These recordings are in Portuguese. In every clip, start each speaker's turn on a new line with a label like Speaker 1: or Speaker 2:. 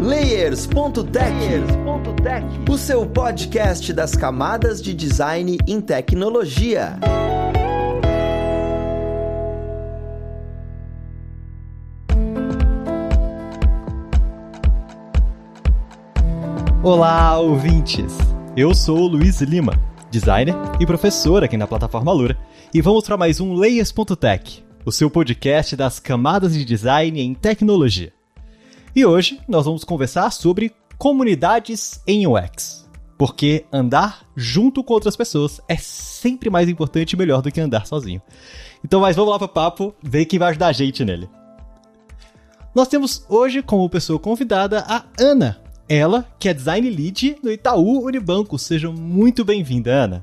Speaker 1: Layers.tech, o seu podcast das camadas de design em tecnologia.
Speaker 2: Olá, ouvintes! Eu sou o Luiz Lima, designer e professor aqui na plataforma Lura, e vamos para mais um Layers.tech, o seu podcast das camadas de design em tecnologia. E hoje nós vamos conversar sobre comunidades em UX. Porque andar junto com outras pessoas é sempre mais importante e melhor do que andar sozinho. Então, mas vamos lá para o papo, ver quem vai ajudar a gente nele. Nós temos hoje como pessoa convidada a Ana. Ela, que é design lead no Itaú Unibanco. Seja muito bem-vinda, Ana.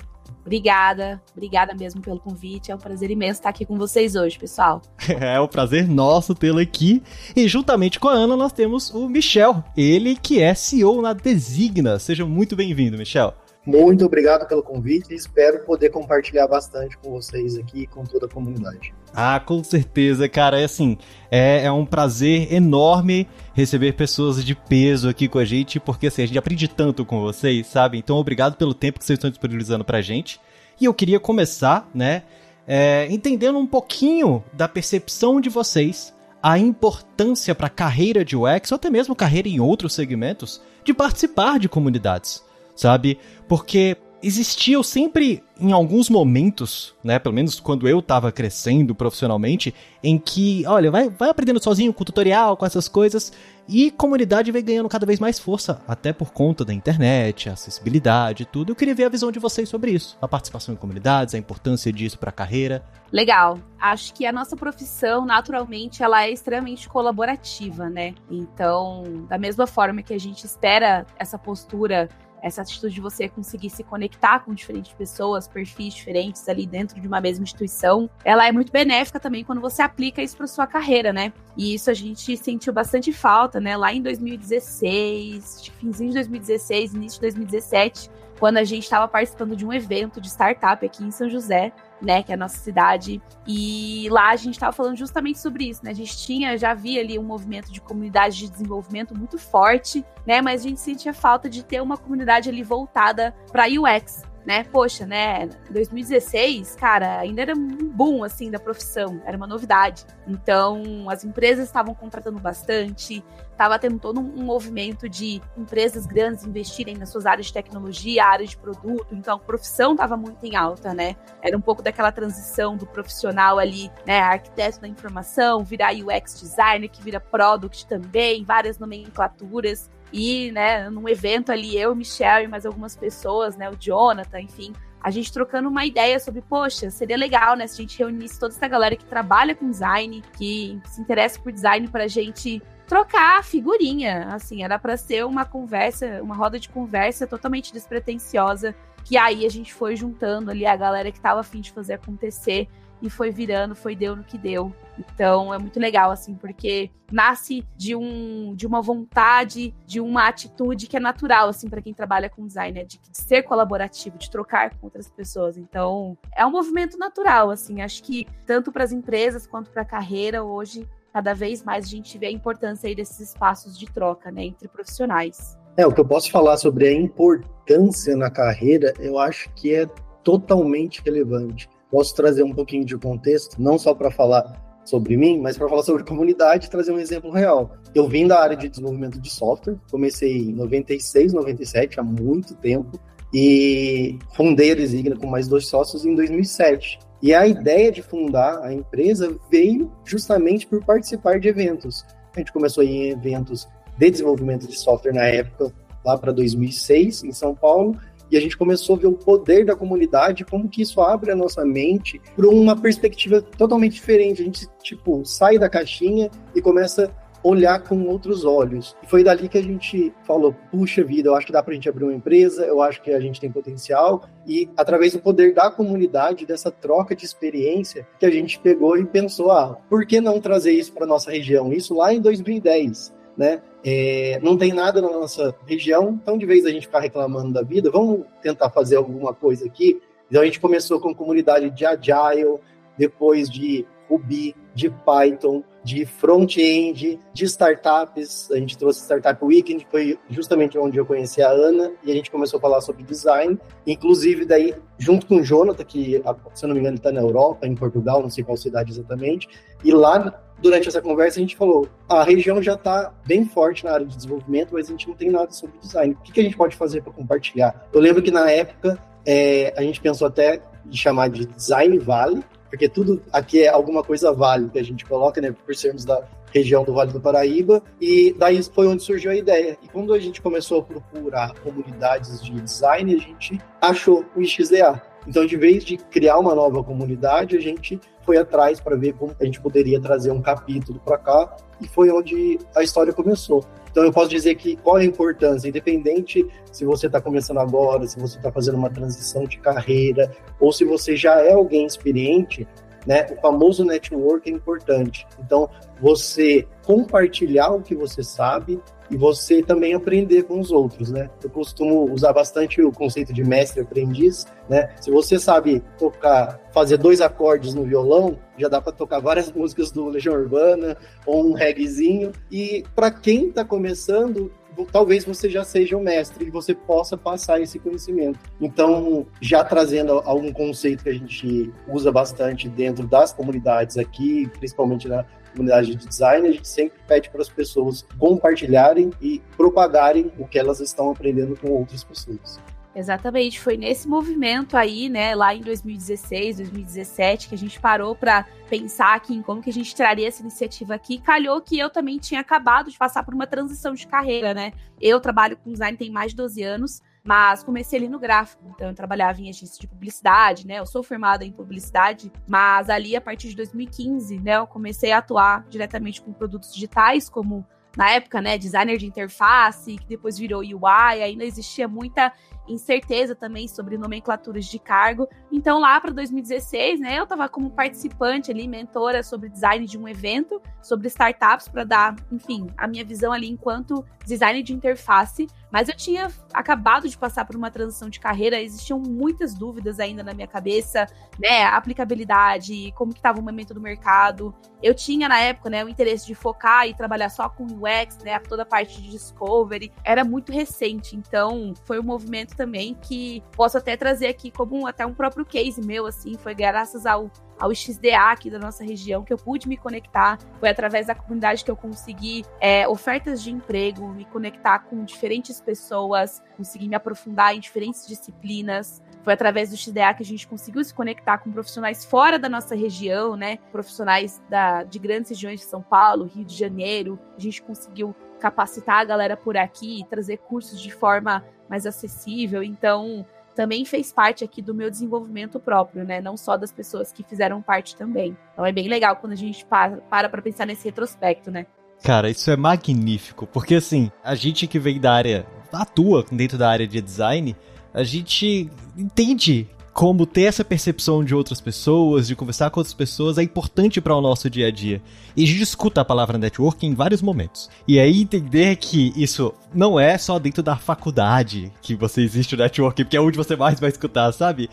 Speaker 3: Obrigada, obrigada mesmo pelo convite. É um prazer imenso estar aqui com vocês hoje, pessoal.
Speaker 2: É um prazer nosso tê-lo aqui. E juntamente com a Ana, nós temos o Michel, ele que é CEO na Designa. Seja muito bem-vindo, Michel.
Speaker 4: Muito obrigado pelo convite e espero poder compartilhar bastante com vocês aqui e com toda a comunidade.
Speaker 2: Ah, com certeza, cara. É assim, é, é um prazer enorme receber pessoas de peso aqui com a gente, porque assim, a gente aprende tanto com vocês, sabe? Então, obrigado pelo tempo que vocês estão disponibilizando pra gente. E eu queria começar, né, é, entendendo um pouquinho da percepção de vocês, a importância para a carreira de UX, ou até mesmo carreira em outros segmentos, de participar de comunidades sabe? Porque existiu sempre em alguns momentos, né, pelo menos quando eu tava crescendo profissionalmente, em que, olha, vai, vai aprendendo sozinho com tutorial, com essas coisas, e comunidade vem ganhando cada vez mais força, até por conta da internet, acessibilidade e tudo. Eu queria ver a visão de vocês sobre isso, a participação em comunidades, a importância disso para a carreira.
Speaker 3: Legal. Acho que a nossa profissão, naturalmente, ela é extremamente colaborativa, né? Então, da mesma forma que a gente espera essa postura essa atitude de você conseguir se conectar com diferentes pessoas, perfis diferentes ali dentro de uma mesma instituição, ela é muito benéfica também quando você aplica isso para sua carreira, né? E isso a gente sentiu bastante falta, né? Lá em 2016, finzinho de 2016, início de 2017, quando a gente estava participando de um evento de startup aqui em São José, né, que é a nossa cidade. E lá a gente estava falando justamente sobre isso, né? A gente tinha, já havia ali um movimento de comunidade de desenvolvimento muito forte, né? Mas a gente sentia falta de ter uma comunidade ali voltada para UX, né? Poxa, né? 2016, cara, ainda era um boom assim da profissão, era uma novidade. Então, as empresas estavam contratando bastante, estava tendo todo um movimento de empresas grandes investirem nas suas áreas de tecnologia, áreas de produto, então a profissão estava muito em alta, né? Era um pouco daquela transição do profissional ali, né, arquiteto da informação, virar UX designer, que vira product também, várias nomenclaturas. E, né, num evento ali, eu, Michelle e mais algumas pessoas, né, o Jonathan, enfim, a gente trocando uma ideia sobre, poxa, seria legal, né, se a gente reunisse toda essa galera que trabalha com design, que se interessa por design para a gente trocar figurinha, assim, era para ser uma conversa, uma roda de conversa totalmente despretensiosa, que aí a gente foi juntando ali a galera que tava afim de fazer acontecer e foi virando, foi deu no que deu. Então é muito legal, assim, porque nasce de, um, de uma vontade, de uma atitude que é natural, assim, para quem trabalha com design, né? de, de, ser colaborativo, de trocar com outras pessoas. Então é um movimento natural, assim. Acho que tanto para as empresas quanto para a carreira hoje, cada vez mais a gente vê a importância aí desses espaços de troca, né, entre profissionais.
Speaker 4: É, o que eu posso falar sobre a importância na carreira, eu acho que é totalmente relevante posso trazer um pouquinho de contexto, não só para falar sobre mim, mas para falar sobre comunidade e trazer um exemplo real. Eu vim da área de desenvolvimento de software, comecei em 96, 97, há muito tempo, e fundei a Designa com mais dois sócios em 2007. E a ideia de fundar a empresa veio justamente por participar de eventos. A gente começou em eventos de desenvolvimento de software na época, lá para 2006, em São Paulo, e a gente começou a ver o poder da comunidade, como que isso abre a nossa mente para uma perspectiva totalmente diferente. A gente, tipo, sai da caixinha e começa olhar com outros olhos. E foi dali que a gente falou: puxa vida, eu acho que dá para a gente abrir uma empresa, eu acho que a gente tem potencial. E através do poder da comunidade, dessa troca de experiência, que a gente pegou e pensou: ah, por que não trazer isso para nossa região? Isso lá em 2010 né? É, não tem nada na nossa região, então de vez a gente ficar reclamando da vida, vamos tentar fazer alguma coisa aqui. Então a gente começou com comunidade de Agile, depois de Ruby, de Python, de front-end, de startups. A gente trouxe Startup Weekend, foi justamente onde eu conheci a Ana, e a gente começou a falar sobre design. Inclusive, daí, junto com o Jonathan, que, se eu não me engano, está na Europa, em Portugal, não sei qual cidade exatamente. E lá, durante essa conversa, a gente falou: a região já está bem forte na área de desenvolvimento, mas a gente não tem nada sobre design. O que, que a gente pode fazer para compartilhar? Eu lembro que na época é, a gente pensou até de chamar de Design Vale, porque tudo aqui é alguma coisa vale que a gente coloca, né, por sermos da região do Vale do Paraíba, e daí foi onde surgiu a ideia. E quando a gente começou a procurar comunidades de design, a gente achou o XDA. Então, de vez de criar uma nova comunidade, a gente foi atrás para ver como a gente poderia trazer um capítulo para cá, e foi onde a história começou. Então eu posso dizer que qual é a importância, independente se você está começando agora, se você está fazendo uma transição de carreira, ou se você já é alguém experiente, né? O famoso network é importante. Então, você compartilhar o que você sabe e você também aprender com os outros, né? Eu costumo usar bastante o conceito de mestre-aprendiz, né? Se você sabe tocar, fazer dois acordes no violão, já dá para tocar várias músicas do Legião Urbana ou um reggaezinho. E para quem está começando, talvez você já seja um mestre e você possa passar esse conhecimento. Então, já trazendo algum conceito que a gente usa bastante dentro das comunidades aqui, principalmente na comunidade de design, a gente sempre pede para as pessoas compartilharem e propagarem o que elas estão aprendendo com outras pessoas.
Speaker 3: Exatamente, foi nesse movimento aí, né, lá em 2016, 2017, que a gente parou para pensar aqui em como que a gente traria essa iniciativa aqui. Calhou que eu também tinha acabado de passar por uma transição de carreira, né? Eu trabalho com design tem mais de 12 anos, mas comecei ali no gráfico, então eu trabalhava em agência de publicidade, né? Eu sou formada em publicidade, mas ali a partir de 2015, né, eu comecei a atuar diretamente com produtos digitais como na época, né, designer de interface, que depois virou UI, ainda existia muita incerteza também sobre nomenclaturas de cargo. Então, lá para 2016, né, eu estava como participante ali, mentora sobre design de um evento, sobre startups, para dar, enfim, a minha visão ali enquanto designer de interface. Mas eu tinha acabado de passar por uma transição de carreira, existiam muitas dúvidas ainda na minha cabeça, né? Aplicabilidade, como que estava o momento do mercado. Eu tinha na época, né, o interesse de focar e trabalhar só com UX, né, toda a parte de discovery. Era muito recente, então foi um movimento também que posso até trazer aqui como até um próprio case meu, assim, foi graças ao ao XDA aqui da nossa região, que eu pude me conectar. Foi através da comunidade que eu consegui é, ofertas de emprego, me conectar com diferentes pessoas, consegui me aprofundar em diferentes disciplinas. Foi através do XDA que a gente conseguiu se conectar com profissionais fora da nossa região, né? Profissionais da, de grandes regiões de São Paulo, Rio de Janeiro. A gente conseguiu capacitar a galera por aqui, trazer cursos de forma mais acessível. Então, também fez parte aqui do meu desenvolvimento próprio, né? Não só das pessoas que fizeram parte também. Então é bem legal quando a gente para para pensar nesse retrospecto, né?
Speaker 2: Cara, isso é magnífico, porque assim, a gente que vem da área, atua dentro da área de design, a gente entende como ter essa percepção de outras pessoas, de conversar com outras pessoas é importante para o nosso dia a dia. E a gente escuta a palavra networking em vários momentos. E aí entender que isso não é só dentro da faculdade que você existe o networking, porque é onde você mais vai escutar, sabe?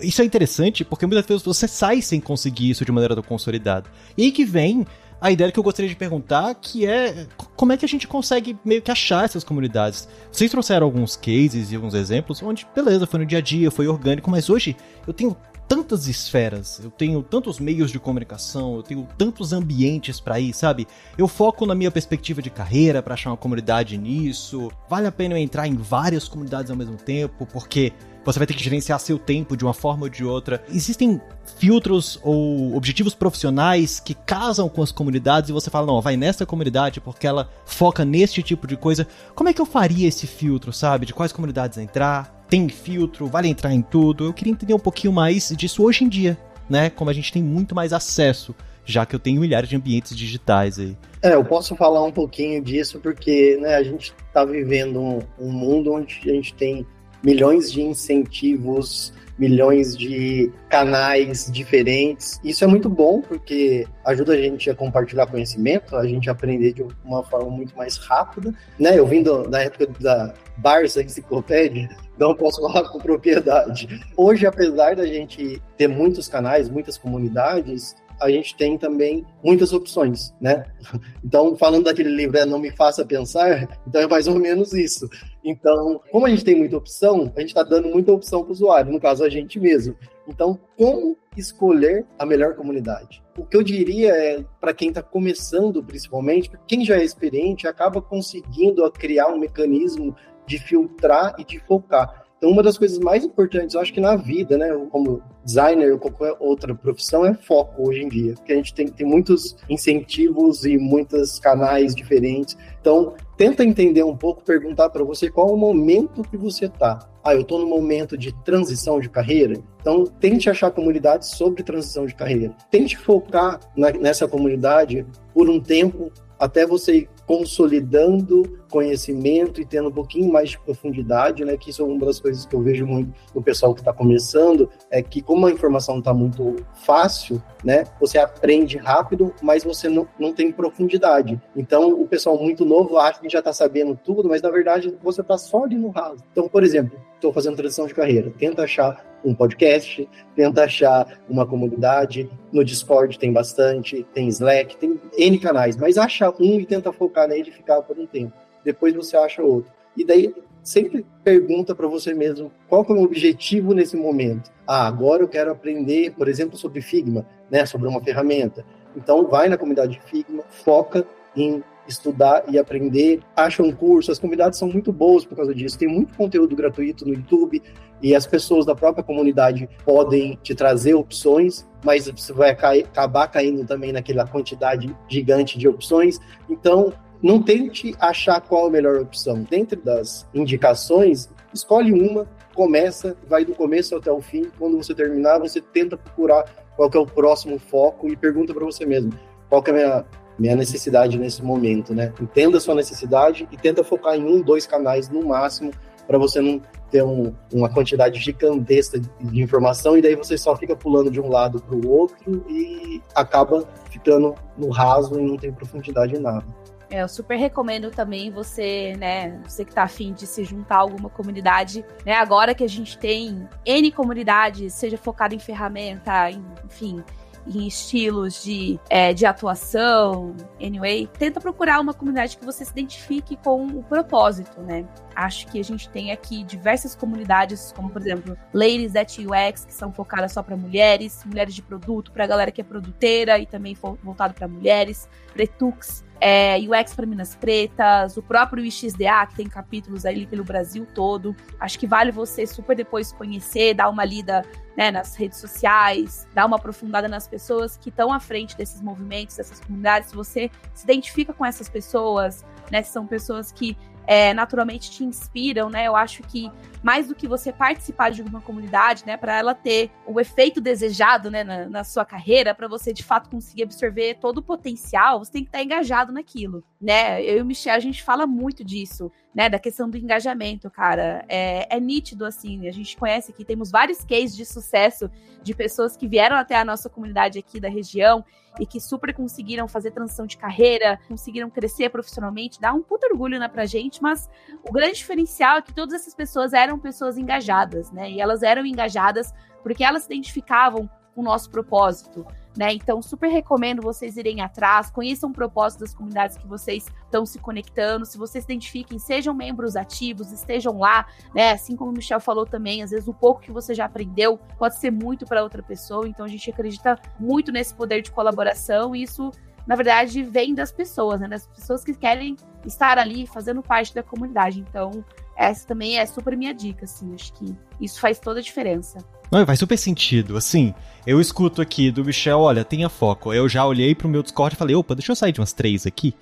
Speaker 2: Isso é interessante porque muitas vezes você sai sem conseguir isso de maneira tão consolidada. E aí que vem a ideia que eu gostaria de perguntar, que é como é que a gente consegue meio que achar essas comunidades? Vocês trouxeram alguns cases e alguns exemplos onde, beleza, foi no dia a dia, foi orgânico, mas hoje eu tenho tantas esferas, eu tenho tantos meios de comunicação, eu tenho tantos ambientes para ir, sabe? Eu foco na minha perspectiva de carreira para achar uma comunidade nisso. Vale a pena eu entrar em várias comunidades ao mesmo tempo, porque você vai ter que gerenciar seu tempo de uma forma ou de outra. Existem filtros ou objetivos profissionais que casam com as comunidades e você fala, não, vai nessa comunidade porque ela foca neste tipo de coisa. Como é que eu faria esse filtro, sabe? De quais comunidades entrar? Tem filtro? Vale entrar em tudo? Eu queria entender um pouquinho mais disso hoje em dia, né? Como a gente tem muito mais acesso, já que eu tenho milhares de ambientes digitais aí.
Speaker 4: É, eu posso falar um pouquinho disso porque né, a gente está vivendo um, um mundo onde a gente tem milhões de incentivos, milhões de canais diferentes. Isso é muito bom porque ajuda a gente a compartilhar conhecimento, a gente aprender de uma forma muito mais rápida. Né? Eu vim do, da época da Barça Enciclopédia, não posso falar com propriedade. Hoje, apesar da gente ter muitos canais, muitas comunidades, a gente tem também muitas opções, né? Então, falando daquele livro, é Não Me Faça Pensar, então é mais ou menos isso. Então, como a gente tem muita opção, a gente está dando muita opção para o usuário, no caso a gente mesmo. Então, como escolher a melhor comunidade? O que eu diria é, para quem está começando, principalmente, quem já é experiente, acaba conseguindo criar um mecanismo de filtrar e de focar. Então, uma das coisas mais importantes, eu acho que na vida, né, como designer ou qualquer outra profissão, é foco hoje em dia. Porque a gente tem, tem muitos incentivos e muitos canais diferentes. Então, tenta entender um pouco, perguntar para você qual é o momento que você está. Ah, eu estou no momento de transição de carreira. Então, tente achar comunidades sobre transição de carreira. Tente focar na, nessa comunidade por um tempo até você consolidando conhecimento e tendo um pouquinho mais de profundidade, né? Que isso é uma das coisas que eu vejo muito no pessoal que está começando, é que como a informação está muito fácil, né? Você aprende rápido, mas você não, não tem profundidade. Então, o pessoal muito novo acha que já está sabendo tudo, mas na verdade você está só ali no raso. Então, por exemplo, estou fazendo transição de carreira, tenta achar um podcast, tenta achar uma comunidade. No Discord tem bastante, tem Slack, tem N canais, mas acha um e tenta focar nele e ficar por um tempo. Depois você acha outro. E daí sempre pergunta para você mesmo qual é o objetivo nesse momento. Ah, agora eu quero aprender, por exemplo, sobre Figma, né, sobre uma ferramenta. Então vai na comunidade Figma, foca em estudar e aprender, acha um curso. As comunidades são muito boas por causa disso. Tem muito conteúdo gratuito no YouTube e as pessoas da própria comunidade podem te trazer opções, mas você vai cair, acabar caindo também naquela quantidade gigante de opções. Então, não tente achar qual a melhor opção. Dentro das indicações, escolhe uma, começa, vai do começo até o fim. Quando você terminar, você tenta procurar qual é o próximo foco e pergunta para você mesmo qual é a minha minha necessidade nesse momento, né? Entenda a sua necessidade e tenta focar em um, dois canais no máximo para você não ter um, uma quantidade gigantesca de informação e daí você só fica pulando de um lado para o outro e acaba ficando no raso e não tem profundidade em nada.
Speaker 3: É, eu super recomendo também você, né, você que tá afim de se juntar a alguma comunidade, né, agora que a gente tem N comunidades, seja focada em ferramenta, enfim, em estilos de, é, de atuação, anyway, tenta procurar uma comunidade que você se identifique com o propósito, né? Acho que a gente tem aqui diversas comunidades, como por exemplo, Ladies at UX, que são focadas só para mulheres, mulheres de produto, para galera que é produteira e também voltado para mulheres, Pretux, é, UX para Minas Pretas, o próprio IXDA, que tem capítulos aí pelo Brasil todo. Acho que vale você super depois conhecer, dar uma lida né, nas redes sociais, dar uma aprofundada nas pessoas que estão à frente desses movimentos, dessas comunidades. Se você se identifica com essas pessoas, né, são pessoas que é, naturalmente te inspiram, né? Eu acho que mais do que você participar de uma comunidade, né, para ela ter o efeito desejado, né, na, na sua carreira, para você de fato conseguir absorver todo o potencial, você tem que estar engajado naquilo, né? Eu e o Michel a gente fala muito disso, né, da questão do engajamento, cara. É, é nítido assim, a gente conhece aqui, temos vários cases de sucesso de pessoas que vieram até a nossa comunidade aqui da região e que super conseguiram fazer transição de carreira, conseguiram crescer profissionalmente, dá um puto orgulho né, pra gente, mas o grande diferencial é que todas essas pessoas eram pessoas engajadas, né? E elas eram engajadas porque elas se identificavam com o nosso propósito, né? Então, super recomendo vocês irem atrás, conheçam o propósito das comunidades que vocês estão se conectando. Se vocês se identifiquem, sejam membros ativos, estejam lá, né? Assim como o Michel falou também, às vezes o pouco que você já aprendeu pode ser muito para outra pessoa. Então, a gente acredita muito nesse poder de colaboração e isso na verdade, vem das pessoas, né? Das pessoas que querem estar ali fazendo parte da comunidade. Então, essa também é super minha dica, assim. Acho que isso faz toda a diferença.
Speaker 2: Não, faz super sentido. Assim, eu escuto aqui do Michel, olha, tenha foco. Eu já olhei pro meu Discord e falei, opa, deixa eu sair de umas três aqui.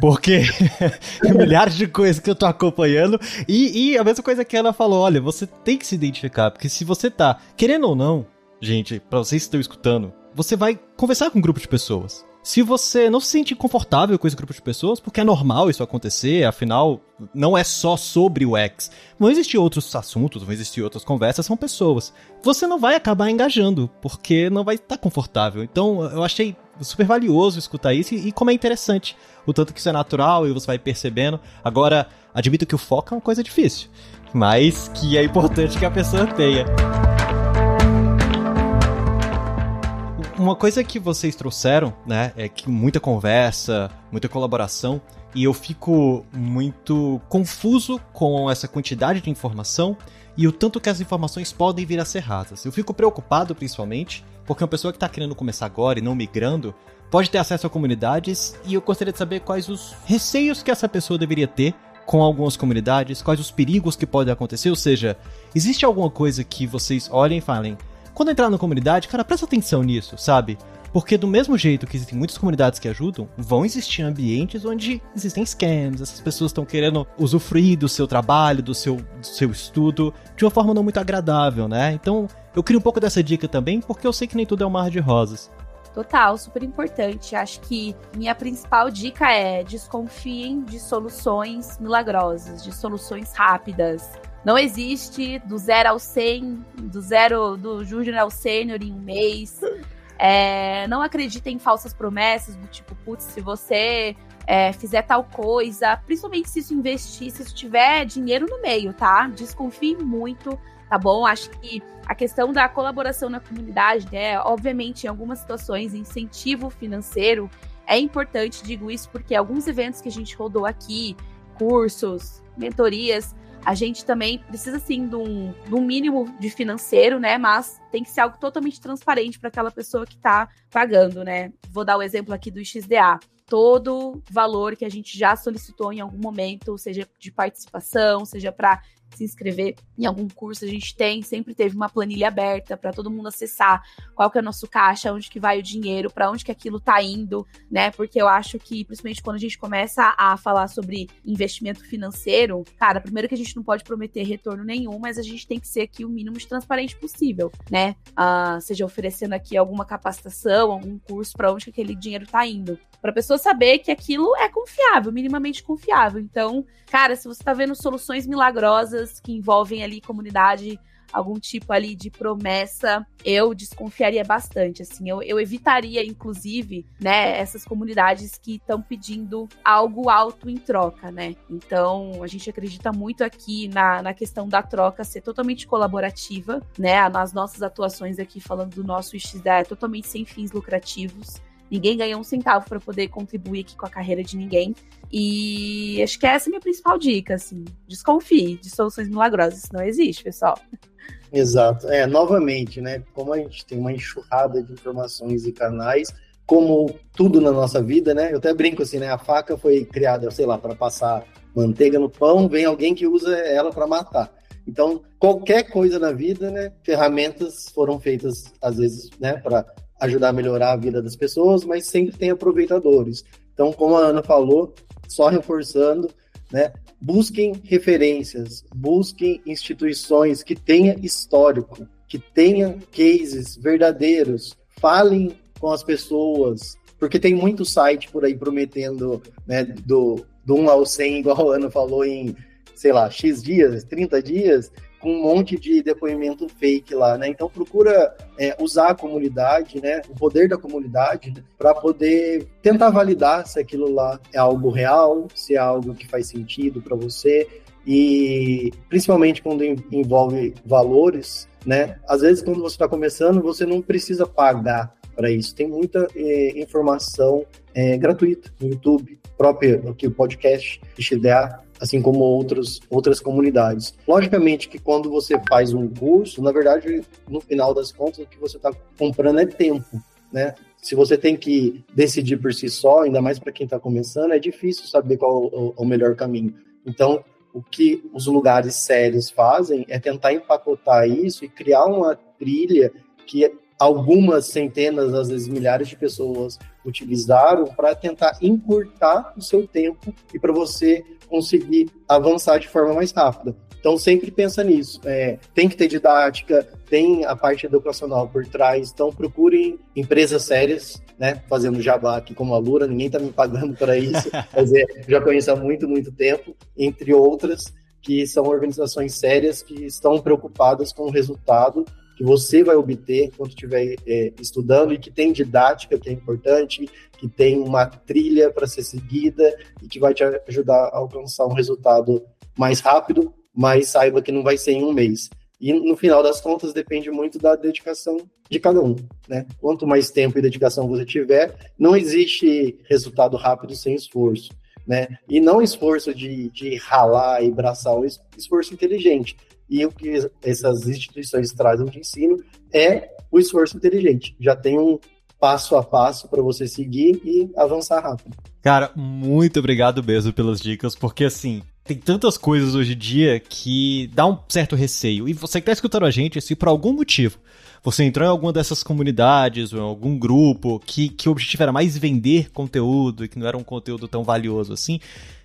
Speaker 2: Porque milhares de coisas que eu tô acompanhando. E, e a mesma coisa que ela falou, olha, você tem que se identificar. Porque se você tá, querendo ou não, gente, pra vocês que estão escutando, você vai conversar com um grupo de pessoas. Se você não se sente confortável com esse grupo de pessoas, porque é normal isso acontecer, afinal, não é só sobre o X. Vão existir outros assuntos, vão existir outras conversas, são pessoas. Você não vai acabar engajando, porque não vai estar confortável. Então, eu achei super valioso escutar isso e, e como é interessante. O tanto que isso é natural e você vai percebendo. Agora, admito que o foco é uma coisa difícil, mas que é importante que a pessoa tenha. Uma coisa que vocês trouxeram, né, é que muita conversa, muita colaboração, e eu fico muito confuso com essa quantidade de informação e o tanto que as informações podem vir a ser rasas. Eu fico preocupado, principalmente, porque uma pessoa que está querendo começar agora e não migrando pode ter acesso a comunidades e eu gostaria de saber quais os receios que essa pessoa deveria ter com algumas comunidades, quais os perigos que podem acontecer, ou seja, existe alguma coisa que vocês olhem e falem, quando entrar na comunidade, cara, presta atenção nisso, sabe? Porque do mesmo jeito que existem muitas comunidades que ajudam, vão existir ambientes onde existem scams, essas pessoas estão querendo usufruir do seu trabalho, do seu, do seu estudo, de uma forma não muito agradável, né? Então, eu queria um pouco dessa dica também, porque eu sei que nem tudo é um mar de rosas.
Speaker 3: Total, super importante. Acho que minha principal dica é desconfiem de soluções milagrosas, de soluções rápidas. Não existe do zero ao 100, do zero do júnior ao sênior em um mês. É, não acreditem em falsas promessas do tipo, putz, se você é, fizer tal coisa, principalmente se isso investir, se isso tiver dinheiro no meio, tá? Desconfie muito, tá bom? Acho que a questão da colaboração na comunidade, né? Obviamente, em algumas situações, incentivo financeiro é importante, digo isso porque alguns eventos que a gente rodou aqui, cursos, mentorias, a gente também precisa, sim, de um, de um mínimo de financeiro, né? Mas tem que ser algo totalmente transparente para aquela pessoa que está pagando, né? Vou dar o exemplo aqui do XDA todo valor que a gente já solicitou em algum momento, seja de participação, seja para se inscrever em algum curso, a gente tem, sempre teve uma planilha aberta para todo mundo acessar qual que é o nosso caixa, onde que vai o dinheiro, para onde que aquilo está indo, né? Porque eu acho que, principalmente quando a gente começa a falar sobre investimento financeiro, cara, primeiro que a gente não pode prometer retorno nenhum, mas a gente tem que ser aqui o mínimo de transparente possível, né? Uh, seja oferecendo aqui alguma capacitação, algum curso, para onde que aquele dinheiro está indo. Para a pessoa saber que aquilo é confiável, minimamente confiável. Então, cara, se você está vendo soluções milagrosas, que envolvem ali comunidade, algum tipo ali de promessa, eu desconfiaria bastante, assim, eu, eu evitaria, inclusive, né, essas comunidades que estão pedindo algo alto em troca, né, então a gente acredita muito aqui na, na questão da troca ser totalmente colaborativa, né, nas nossas atuações aqui, falando do nosso XDA, é totalmente sem fins lucrativos, Ninguém ganha um centavo para poder contribuir aqui com a carreira de ninguém. E acho que essa é a minha principal dica, assim. Desconfie de soluções milagrosas. Isso não existe, pessoal.
Speaker 4: Exato. É, novamente, né? Como a gente tem uma enxurrada de informações e canais, como tudo na nossa vida, né? Eu até brinco assim, né? A faca foi criada, sei lá, para passar manteiga no pão, vem alguém que usa ela para matar. Então, qualquer coisa na vida, né? Ferramentas foram feitas, às vezes, né, para ajudar a melhorar a vida das pessoas, mas sempre tem aproveitadores. Então, como a Ana falou, só reforçando, né? Busquem referências, busquem instituições que tenham histórico, que tenham cases verdadeiros, falem com as pessoas, porque tem muito site por aí prometendo, né, do, do 1 ao 100, igual a Ana falou, em, sei lá, X dias, 30 dias, com um monte de depoimento fake lá, né? Então procura é, usar a comunidade, né? O poder da comunidade né? para poder tentar validar se aquilo lá é algo real, se é algo que faz sentido para você e principalmente quando envolve valores, né? Às vezes quando você está começando você não precisa pagar para isso. Tem muita é, informação é, gratuita no YouTube, próprio aqui o podcast XDA assim como outros, outras comunidades. Logicamente que quando você faz um curso, na verdade, no final das contas, o que você está comprando é tempo, né? Se você tem que decidir por si só, ainda mais para quem está começando, é difícil saber qual é o, o melhor caminho. Então, o que os lugares sérios fazem é tentar empacotar isso e criar uma trilha que algumas centenas, às vezes milhares de pessoas utilizaram para tentar encurtar o seu tempo e para você conseguir avançar de forma mais rápida. Então sempre pensa nisso. É, tem que ter didática, tem a parte educacional por trás. Então procurem empresas sérias, né? Fazendo jabá aqui como a Lura, ninguém está me pagando para isso, mas é, já conheço há muito, muito tempo, entre outras, que são organizações sérias que estão preocupadas com o resultado que você vai obter quando estiver é, estudando e que tem didática, que é importante, que tem uma trilha para ser seguida e que vai te ajudar a alcançar um resultado mais rápido, mas saiba que não vai ser em um mês. E no final das contas depende muito da dedicação de cada um, né? Quanto mais tempo e dedicação você tiver, não existe resultado rápido sem esforço, né? E não esforço de, de ralar e braçar, esforço inteligente. E o que essas instituições trazem de ensino é o esforço inteligente. Já tem um passo a passo para você seguir e avançar rápido.
Speaker 2: Cara, muito obrigado mesmo pelas dicas, porque assim, tem tantas coisas hoje em dia que dá um certo receio. E você que tá escutando a gente, se por algum motivo você entrou em alguma dessas comunidades ou em algum grupo que, que o objetivo era mais vender conteúdo e que não era um conteúdo tão valioso assim,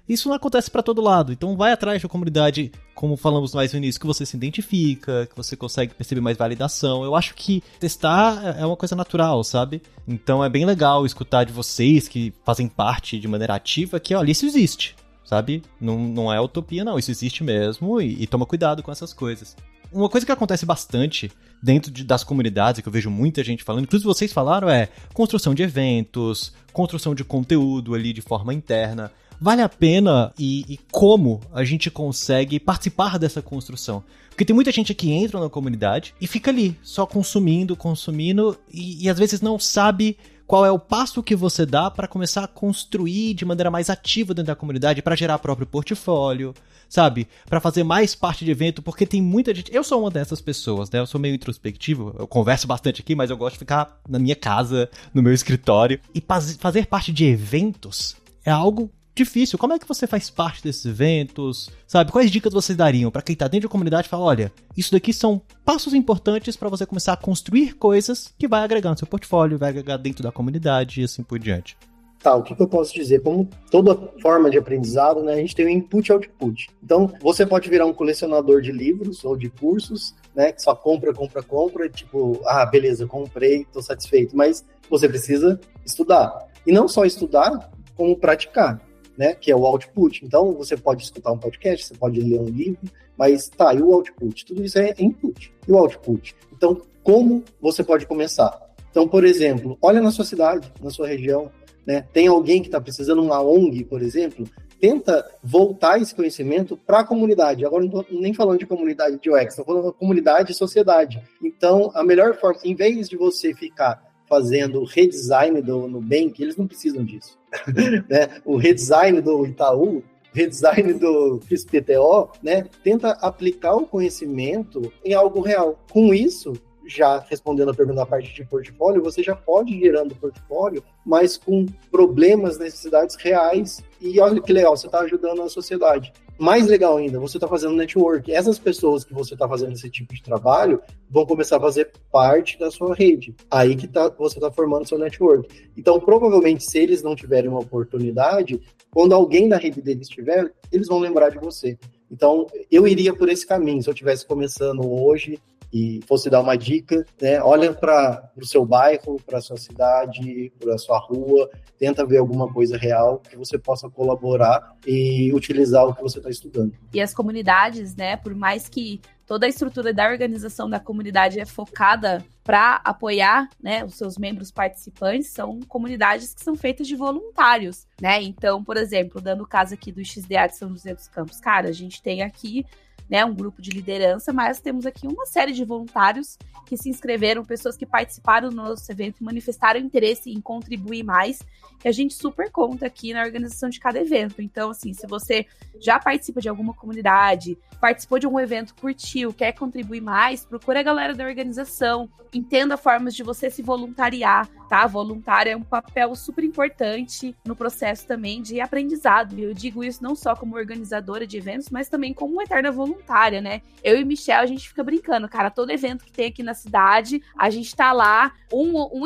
Speaker 2: isso não acontece para todo lado. Então vai atrás da comunidade, como falamos mais no início, que você se identifica, que você consegue perceber mais validação. Eu acho que testar é uma coisa natural, sabe? Então é bem legal escutar de vocês que fazem parte de maneira ativa que, olha, isso existe. Sabe? Não, não é utopia, não. Isso existe mesmo e, e toma cuidado com essas coisas. Uma coisa que acontece bastante dentro de, das comunidades, que eu vejo muita gente falando, inclusive vocês falaram, é construção de eventos, construção de conteúdo ali de forma interna vale a pena e, e, como a gente consegue participar dessa construção. Porque tem muita gente que entra na comunidade e fica ali, só consumindo, consumindo, e, e às vezes não sabe qual é o passo que você dá para começar a construir de maneira mais ativa dentro da comunidade, para gerar próprio portfólio, sabe? Para fazer mais parte de evento, porque tem muita gente. Eu sou uma dessas pessoas, né? Eu sou meio introspectivo, eu converso bastante aqui, mas eu gosto de ficar na minha casa, no meu escritório. E fazer parte de eventos é algo difícil. Como é que você faz parte desses eventos? Sabe? Quais dicas vocês dariam para quem tá dentro da comunidade e fala, olha, isso daqui são passos importantes para você começar a construir coisas que vai agregar no seu portfólio, vai agregar dentro da comunidade e assim por diante.
Speaker 4: Tá, o que, que eu posso dizer? Como toda forma de aprendizado, né, a gente tem o input e output. Então, você pode virar um colecionador de livros ou de cursos, né, que só compra, compra, compra, tipo, ah, beleza, comprei, tô satisfeito, mas você precisa estudar. E não só estudar, como praticar né? Que é o output. Então, você pode escutar um podcast, você pode ler um livro, mas tá, e o output? Tudo isso é input. E o output? Então, como você pode começar? Então, por exemplo, olha na sua cidade, na sua região, né? Tem alguém que está precisando uma ONG, por exemplo, tenta voltar esse conhecimento para a comunidade. Agora não estou nem falando de comunidade de UX, estou falando de comunidade e sociedade. Então, a melhor forma, em vez de você ficar fazendo redesign do Nubank, eles não precisam disso. né? O redesign do Itaú, o redesign do XPTO, né? tenta aplicar o conhecimento em algo real. Com isso, já respondendo a pergunta da parte de portfólio, você já pode ir gerando portfólio, mas com problemas, necessidades reais. E olha que legal, você está ajudando a sociedade. Mais legal ainda, você está fazendo network. Essas pessoas que você está fazendo esse tipo de trabalho vão começar a fazer parte da sua rede. Aí que tá, você está formando seu network. Então, provavelmente, se eles não tiverem uma oportunidade, quando alguém da rede deles tiver, eles vão lembrar de você. Então, eu iria por esse caminho. Se eu estivesse começando hoje, e fosse dar uma dica, né, olha para o seu bairro, para a sua cidade, para a sua rua, tenta ver alguma coisa real que você possa colaborar e utilizar o que você está estudando.
Speaker 3: E as comunidades, né, por mais que toda a estrutura da organização da comunidade é focada para apoiar né, os seus membros participantes, são comunidades que são feitas de voluntários, né? Então, por exemplo, dando o caso aqui do XDA de São José dos Campos, cara, a gente tem aqui né, um grupo de liderança, mas temos aqui uma série de voluntários que se inscreveram, pessoas que participaram do nosso evento, manifestaram interesse em contribuir mais, que a gente super conta aqui na organização de cada evento. Então, assim, se você já participa de alguma comunidade, participou de algum evento, curtiu, quer contribuir mais, procure a galera da organização, entenda formas de você se voluntariar, tá? Voluntário é um papel super importante no processo também de aprendizado. Eu digo isso não só como organizadora de eventos, mas também como eterna voluntária, né? Eu e Michel, a gente fica brincando, cara, todo evento que tem aqui na cidade, a gente tá lá, um, um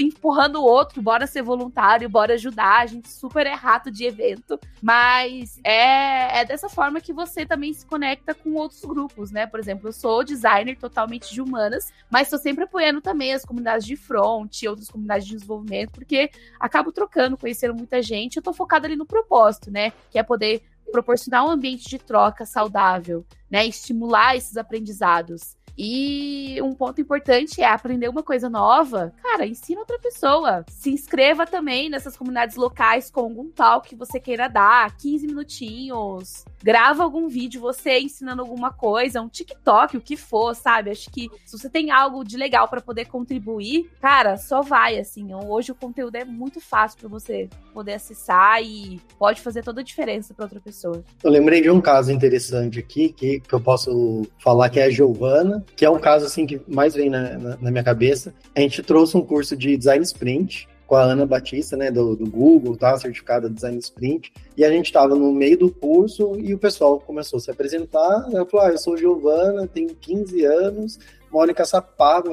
Speaker 3: empurrando o outro, bora ser voluntário, bora ajudar, a gente super é rato de evento, mas é, é dessa forma que você também se conecta com outros grupos, né? Por exemplo, eu sou designer totalmente de humanas, mas estou sempre apoiando também as comunidades de front, outras comunidades de desenvolvimento, porque acabo trocando, conhecendo muita gente, eu tô focada ali no propósito, né? Que é poder proporcionar um ambiente de troca saudável, né? Estimular esses aprendizados. E um ponto importante é aprender uma coisa nova. Cara, ensina outra pessoa. Se inscreva também nessas comunidades locais com algum talk que você queira dar, 15 minutinhos. Grava algum vídeo você ensinando alguma coisa, um TikTok, o que for, sabe? Acho que se você tem algo de legal para poder contribuir, cara, só vai assim. Hoje o conteúdo é muito fácil para você poder acessar e pode fazer toda a diferença para outra pessoa.
Speaker 4: Eu lembrei de um caso interessante aqui que, que eu posso falar que é a Giovana, que é um caso assim que mais vem na, na, na minha cabeça. A gente trouxe um curso de design sprint com a Ana Batista, né, do, do Google, tá, certificada Design Sprint, e a gente estava no meio do curso e o pessoal começou a se apresentar, ela falou, ah, eu sou Giovana, tenho 15 anos, Mônica Sapato,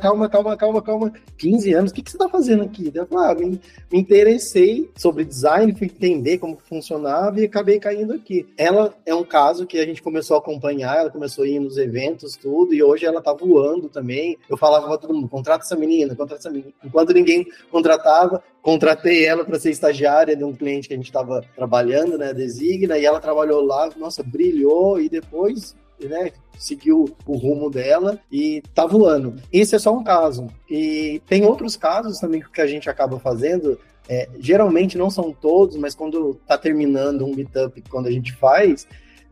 Speaker 4: calma, calma, calma, calma, 15 anos, o que, que você está fazendo aqui? Eu falei, ah, me, me, interessei sobre design, fui entender como funcionava e acabei caindo aqui. Ela é um caso que a gente começou a acompanhar, ela começou a ir nos eventos, tudo, e hoje ela tá voando também. Eu falava para todo mundo, contrata essa menina, contrata essa menina. Enquanto ninguém contratava, contratei ela para ser estagiária de um cliente que a gente estava trabalhando, né, Designa, e ela trabalhou lá, nossa, brilhou, e depois né, seguiu o rumo dela e tá voando. Esse é só um caso. E tem outros casos também que a gente acaba fazendo. É, geralmente não são todos, mas quando tá terminando um meetup, quando a gente faz,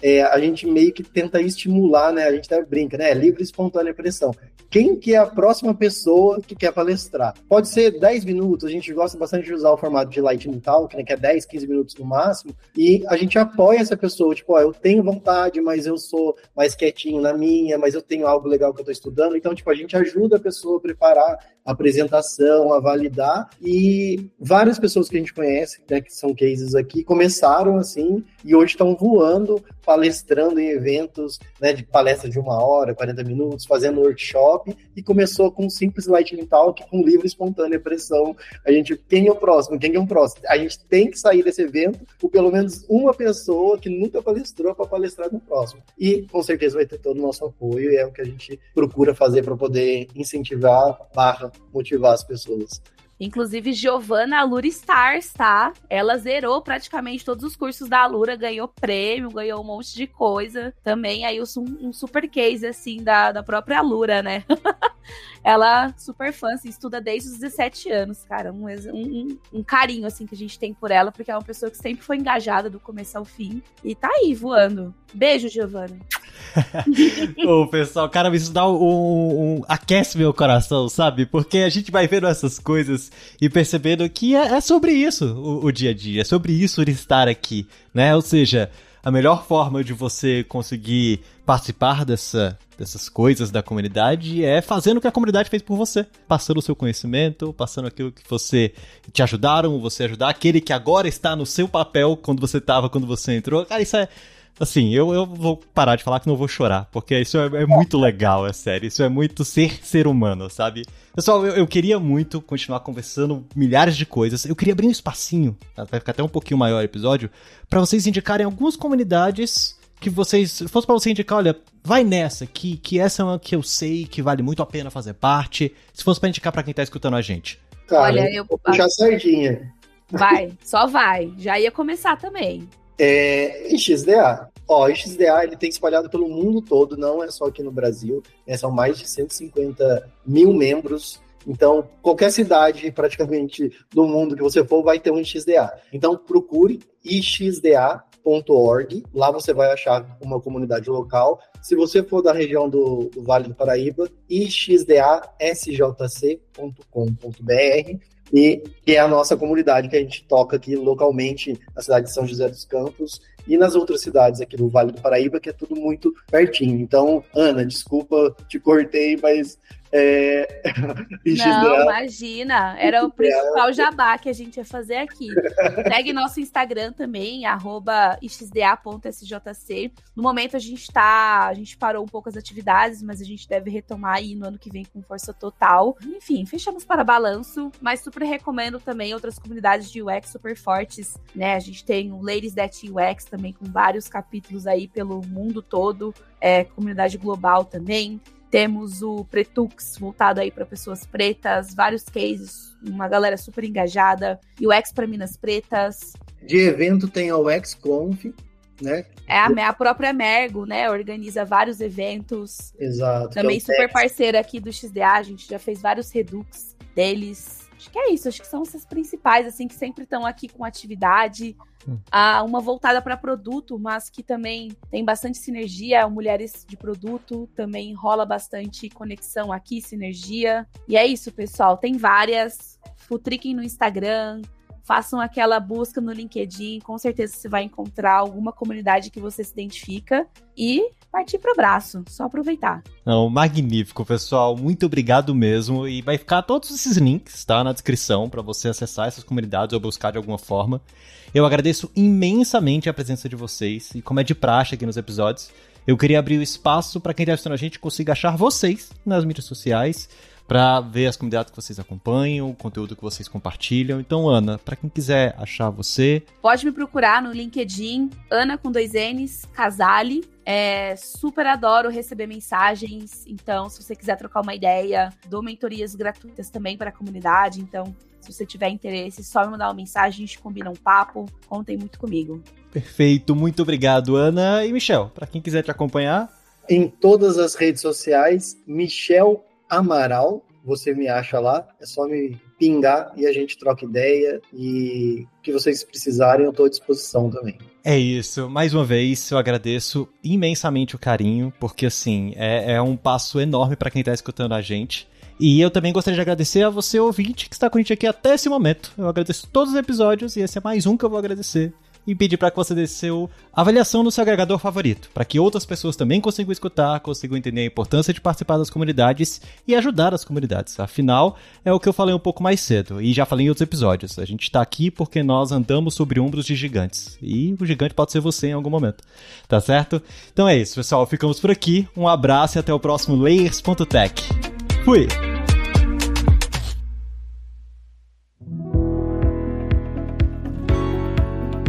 Speaker 4: é, a gente meio que tenta estimular, né? A gente até brinca, né? Livre e espontânea pressão. Quem que é a próxima pessoa que quer palestrar? Pode ser 10 minutos, a gente gosta bastante de usar o formato de Lightning Talk, né, que é 10, 15 minutos no máximo, e a gente apoia essa pessoa, tipo, ó, eu tenho vontade, mas eu sou mais quietinho na minha, mas eu tenho algo legal que eu tô estudando, então, tipo, a gente ajuda a pessoa a preparar a apresentação, a validar, e várias pessoas que a gente conhece, né, que são cases aqui, começaram assim, e hoje estão voando, palestrando em eventos, né, de palestra de uma hora, 40 minutos, fazendo workshop, e começou com um simples lightning talk, com livre espontânea pressão. A gente, quem é o próximo? Quem é o próximo? A gente tem que sair desse evento com pelo menos uma pessoa que nunca palestrou para palestrar no próximo. E com certeza vai ter todo o nosso apoio e é o que a gente procura fazer para poder incentivar, barra, motivar as pessoas.
Speaker 3: Inclusive, Giovanna Alura Stars, tá? Ela zerou praticamente todos os cursos da Alura, ganhou prêmio, ganhou um monte de coisa. Também aí um, um super case, assim, da, da própria Alura, né? ela, super fã, assim, estuda desde os 17 anos, cara. Um, um, um, carinho, assim, que a gente tem por ela, porque é uma pessoa que sempre foi engajada do começo ao fim. E tá aí, voando. Beijo, Giovanna.
Speaker 2: Ô, pessoal, cara, isso dá um, um, aquece meu coração, sabe? Porque a gente vai vendo essas coisas e percebendo que é, é sobre isso o, o, dia a dia, é sobre isso ele estar aqui, né? Ou seja, a melhor forma de você conseguir participar dessa, dessas coisas da comunidade é fazendo o que a comunidade fez por você, passando o seu conhecimento, passando aquilo que você te ajudaram, você ajudar aquele que agora está no seu papel quando você estava, quando você entrou. Cara, isso é Assim, eu, eu vou parar de falar que não vou chorar, porque isso é, é muito legal, é sério. Isso é muito ser ser humano, sabe? Pessoal, eu, eu, queria muito continuar conversando milhares de coisas. Eu queria abrir um espacinho, tá? vai ficar até um pouquinho maior o episódio, para vocês indicarem algumas comunidades que vocês. Se fosse pra você indicar, olha, vai nessa, que, que essa é uma que eu sei que vale muito a pena fazer parte. Se fosse pra indicar pra quem tá escutando a gente.
Speaker 4: Cara, olha, eu. Vou puxar sardinha.
Speaker 3: Vai, só vai. Já ia começar também.
Speaker 4: É, XDA. Ó, XDA ele tem espalhado pelo mundo todo, não é só aqui no Brasil. Né, são mais de 150 mil membros. Então, qualquer cidade praticamente do mundo que você for vai ter um XDA. Então, procure ixda.org. Lá você vai achar uma comunidade local. Se você for da região do, do Vale do Paraíba, ixdasjc.com.br e que é a nossa comunidade que a gente toca aqui localmente na cidade de São José dos Campos e nas outras cidades aqui do Vale do Paraíba, que é tudo muito pertinho. Então, Ana, desculpa, te cortei, mas é...
Speaker 3: Não, imagina. Era o principal jabá que a gente ia fazer aqui. Segue nosso Instagram também, xda.sjc. No momento a gente tá. A gente parou um pouco as atividades, mas a gente deve retomar aí no ano que vem com força total. Enfim, fechamos para balanço, mas super recomendo também outras comunidades de UX super fortes, né? A gente tem o Ladies That UX também, com vários capítulos aí pelo mundo todo. É, comunidade global também. Temos o Pretux, voltado aí para pessoas pretas, vários cases, uma galera super engajada. UX para Minas Pretas.
Speaker 4: De evento tem a UX Conf, né?
Speaker 3: É a, a própria Mergo, né? Organiza vários eventos.
Speaker 4: Exato.
Speaker 3: Também é super parceira aqui do XDA, a gente já fez vários redux deles. Acho que é isso, acho que são essas principais, assim, que sempre estão aqui com atividade. Hum. Ah, uma voltada para produto, mas que também tem bastante sinergia. Mulheres de produto também rola bastante conexão aqui, sinergia. E é isso, pessoal. Tem várias. Futriquem no Instagram, façam aquela busca no LinkedIn, com certeza você vai encontrar alguma comunidade que você se identifica e partir para o braço, só aproveitar.
Speaker 2: Não, magnífico, pessoal. Muito obrigado mesmo e vai ficar todos esses links, tá, na descrição para você acessar essas comunidades ou buscar de alguma forma. Eu agradeço imensamente a presença de vocês e como é de praxe aqui nos episódios, eu queria abrir o espaço para quem está assistindo a gente consiga achar vocês nas mídias sociais para ver as comunidades que vocês acompanham, o conteúdo que vocês compartilham. Então, Ana, para quem quiser achar você,
Speaker 3: pode me procurar no LinkedIn, Ana com dois N's, Casale. É, super adoro receber mensagens. Então, se você quiser trocar uma ideia, dou mentorias gratuitas também para a comunidade. Então, se você tiver interesse, só me mandar uma mensagem, a gente combina um papo. Contem muito comigo.
Speaker 2: Perfeito, muito obrigado, Ana. E Michel, para quem quiser te acompanhar.
Speaker 4: Em todas as redes sociais, Michel Amaral, você me acha lá, é só me pingar e a gente troca ideia e o que vocês precisarem eu estou à disposição também.
Speaker 2: É isso, mais uma vez eu agradeço imensamente o carinho, porque assim, é, é um passo enorme para quem está escutando a gente. E eu também gostaria de agradecer a você, ouvinte, que está com a gente aqui até esse momento. Eu agradeço todos os episódios e esse é mais um que eu vou agradecer e pedir para que você dê seu avaliação no seu agregador favorito, para que outras pessoas também consigam escutar, consigam entender a importância de participar das comunidades e ajudar as comunidades. Afinal, é o que eu falei um pouco mais cedo e já falei em outros episódios. A gente está aqui porque nós andamos sobre ombros de gigantes e o gigante pode ser você em algum momento, tá certo? Então é isso, pessoal. Ficamos por aqui. Um abraço e até o próximo Layers.tech. Fui!